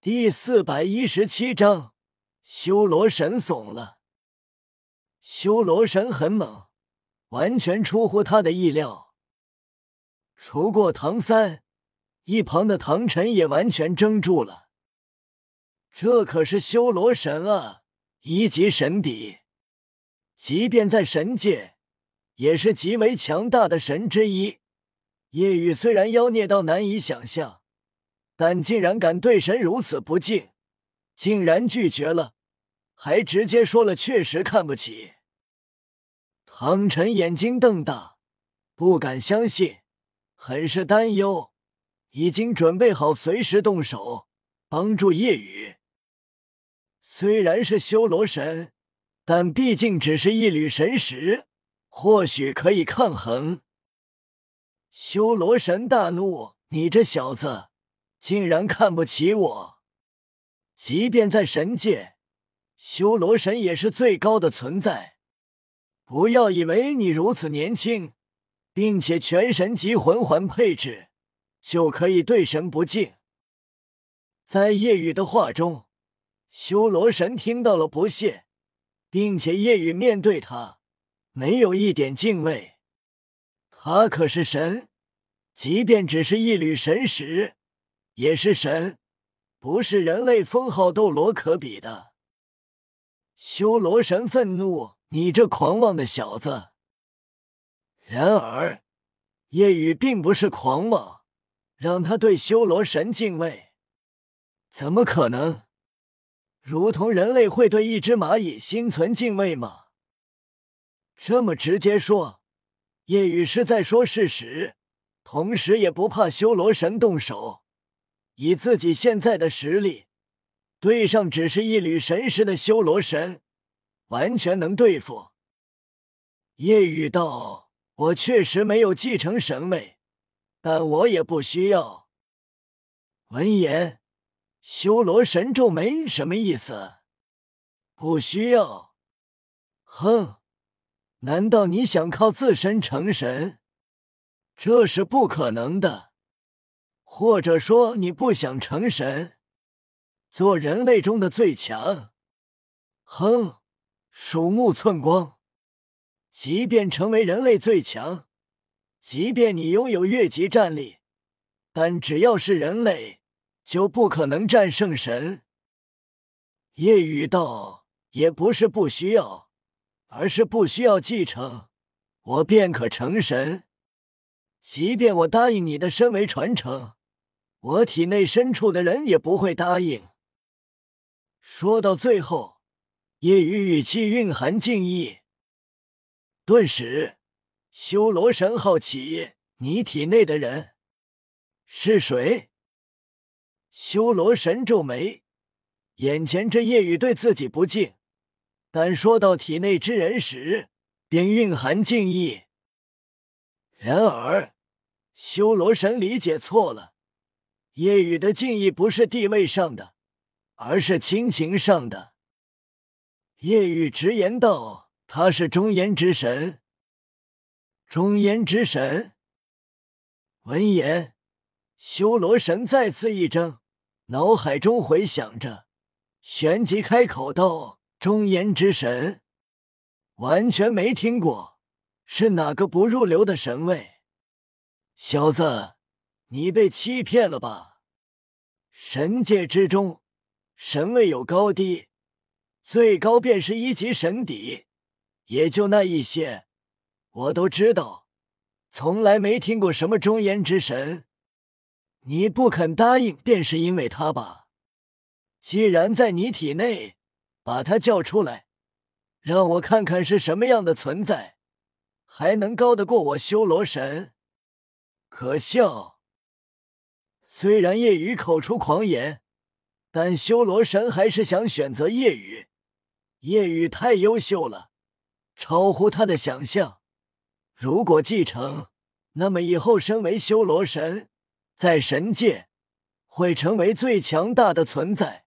第四百一十七章，修罗神怂了。修罗神很猛，完全出乎他的意料。除过唐三，一旁的唐晨也完全怔住了。这可是修罗神啊，一级神邸，即便在神界，也是极为强大的神之一。夜雨虽然妖孽到难以想象。但竟然敢对神如此不敬，竟然拒绝了，还直接说了确实看不起。唐晨眼睛瞪大，不敢相信，很是担忧，已经准备好随时动手帮助叶雨。虽然是修罗神，但毕竟只是一缕神识，或许可以抗衡。修罗神大怒：“你这小子！”竟然看不起我！即便在神界，修罗神也是最高的存在。不要以为你如此年轻，并且全神级魂环配置，就可以对神不敬。在夜雨的话中，修罗神听到了不屑，并且夜雨面对他没有一点敬畏。他可是神，即便只是一缕神识。也是神，不是人类封号斗罗可比的。修罗神愤怒：“你这狂妄的小子！”然而，夜雨并不是狂妄，让他对修罗神敬畏，怎么可能？如同人类会对一只蚂蚁心存敬畏吗？这么直接说，夜雨是在说事实，同时也不怕修罗神动手。以自己现在的实力，对上只是一缕神识的修罗神，完全能对付。夜雨道：“我确实没有继承神位，但我也不需要。”闻言，修罗神皱眉：“什么意思？不需要？哼！难道你想靠自身成神？这是不可能的。”或者说你不想成神，做人类中的最强？哼，鼠目寸光。即便成为人类最强，即便你拥有越级战力，但只要是人类，就不可能战胜神。夜雨道也不是不需要，而是不需要继承，我便可成神。即便我答应你的身为传承。我体内深处的人也不会答应。说到最后，夜雨语气蕴含敬意。顿时，修罗神好奇：“你体内的人是谁？”修罗神皱眉，眼前这夜雨对自己不敬，但说到体内之人时，便蕴含敬意。然而，修罗神理解错了。夜雨的敬意不是地位上的，而是亲情上的。夜雨直言道：“他是中炎之神。”中炎之神。闻言，修罗神再次一怔，脑海中回想着，旋即开口道：“中炎之神，完全没听过，是哪个不入流的神位？小子，你被欺骗了吧？”神界之中，神位有高低，最高便是一级神邸，也就那一些，我都知道，从来没听过什么中炎之神。你不肯答应，便是因为他吧？既然在你体内，把他叫出来，让我看看是什么样的存在，还能高得过我修罗神？可笑！虽然夜雨口出狂言，但修罗神还是想选择夜雨。夜雨太优秀了，超乎他的想象。如果继承，那么以后身为修罗神，在神界会成为最强大的存在，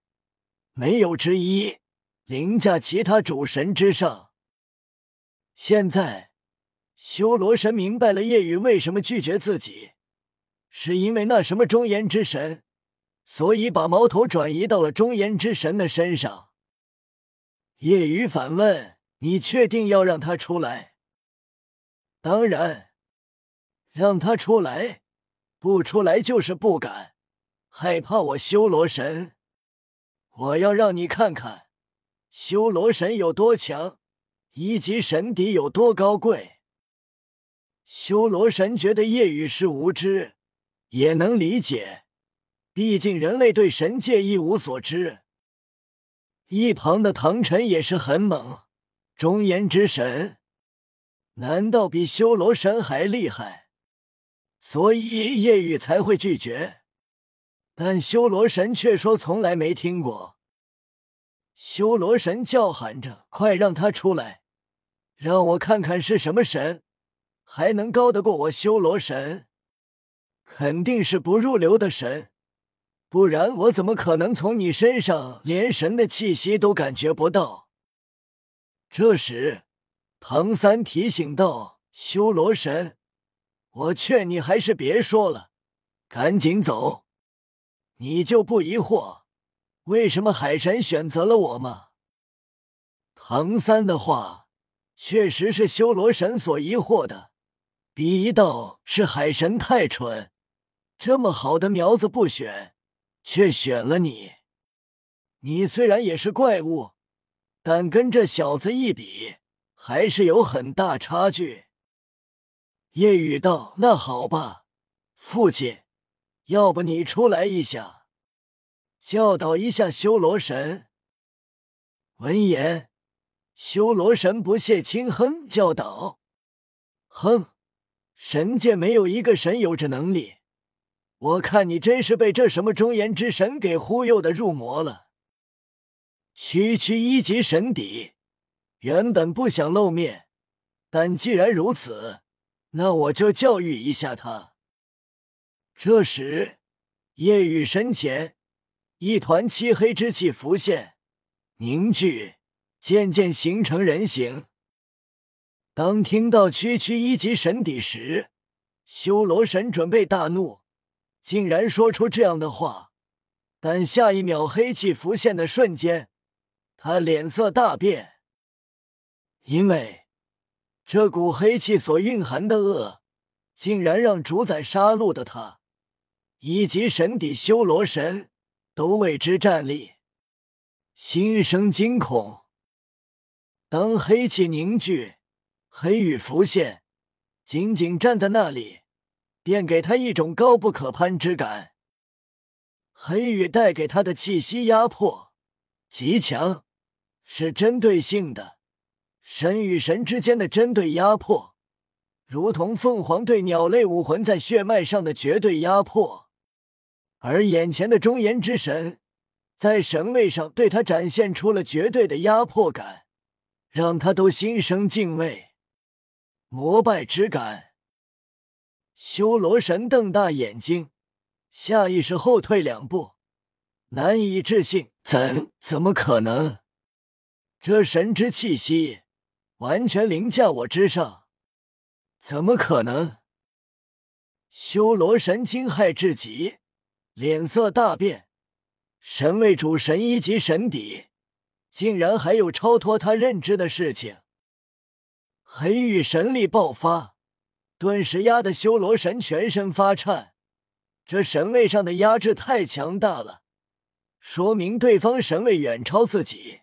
没有之一，凌驾其他主神之上。现在，修罗神明白了夜雨为什么拒绝自己。是因为那什么中炎之神，所以把矛头转移到了中炎之神的身上。叶雨反问：“你确定要让他出来？”“当然，让他出来，不出来就是不敢，害怕我修罗神。我要让你看看，修罗神有多强，一级神邸有多高贵。”修罗神觉得叶雨是无知，也能理解，毕竟人类对神界一无所知。一旁的唐晨也是很猛，中炎之神，难道比修罗神还厉害？所以叶雨才会拒绝。但修罗神却说从来没听过。修罗神叫喊着：“快让他出来，让我看看是什么神，还能高得过我修罗神？肯定是不入流的神。”不然我怎么可能从你身上连神的气息都感觉不到？这时，唐三提醒道：“修罗神，我劝你还是别说了，赶紧走。你就不疑惑为什么海神选择了我吗？”唐三的话确实是修罗神所疑惑的，逼道是海神太蠢，这么好的苗子不选。却选了你。你虽然也是怪物，但跟这小子一比，还是有很大差距。叶雨道：“那好吧，父亲，要不你出来一下，教导一下修罗神。”闻言，修罗神不屑轻哼，教导：“哼，神界没有一个神有这能力。”我看你真是被这什么中言之神给忽悠的入魔了。区区一级神邸，原本不想露面，但既然如此，那我就教育一下他。这时，夜雨身前一团漆黑之气浮现，凝聚，渐渐形成人形。当听到区区一级神邸时，修罗神准备大怒。竟然说出这样的话，但下一秒黑气浮现的瞬间，他脸色大变，因为这股黑气所蕴含的恶，竟然让主宰杀戮的他以及神邸修罗神都为之战栗，心生惊恐。当黑气凝聚，黑雨浮现，仅仅站在那里。便给他一种高不可攀之感。黑羽带给他的气息压迫极强，是针对性的，神与神之间的针对压迫，如同凤凰对鸟类武魂在血脉上的绝对压迫。而眼前的中炎之神，在神位上对他展现出了绝对的压迫感，让他都心生敬畏、膜拜之感。修罗神瞪大眼睛，下意识后退两步，难以置信：“怎怎么可能？这神之气息完全凌驾我之上，怎么可能？”修罗神惊骇至极，脸色大变。神位主神一级神邸，竟然还有超脱他认知的事情。黑域神力爆发。顿时压得修罗神全身发颤，这神位上的压制太强大了，说明对方神位远超自己。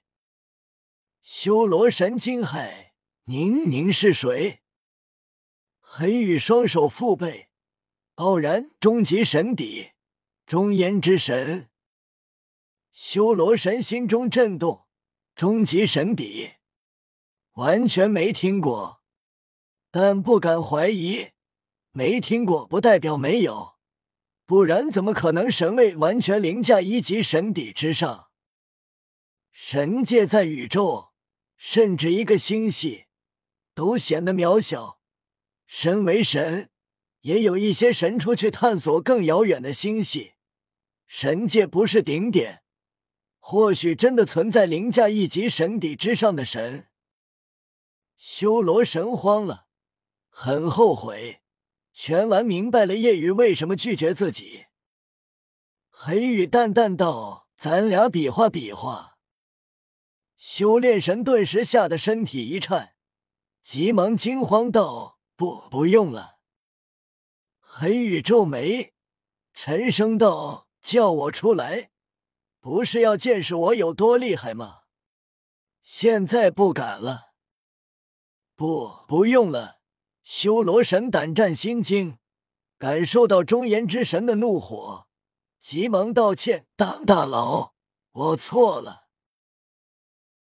修罗神惊骇：“您您是谁？”黑羽双手负背，傲然：“终极神邸，终焉之神。”修罗神心中震动：“终极神邸，完全没听过。”但不敢怀疑，没听过不代表没有，不然怎么可能神位完全凌驾一级神邸之上？神界在宇宙，甚至一个星系都显得渺小。身为神，也有一些神出去探索更遥远的星系。神界不是顶点，或许真的存在凌驾一级神邸之上的神。修罗神慌了。很后悔，全玩明白了叶雨为什么拒绝自己。黑羽淡淡道：“咱俩比划比划。”修炼神顿时吓得身体一颤，急忙惊慌道：“不，不用了。”黑羽皱眉，沉声道：“叫我出来，不是要见识我有多厉害吗？现在不敢了。”“不，不用了。”修罗神胆战心惊，感受到中言之神的怒火，急忙道歉：“当大佬，我错了。”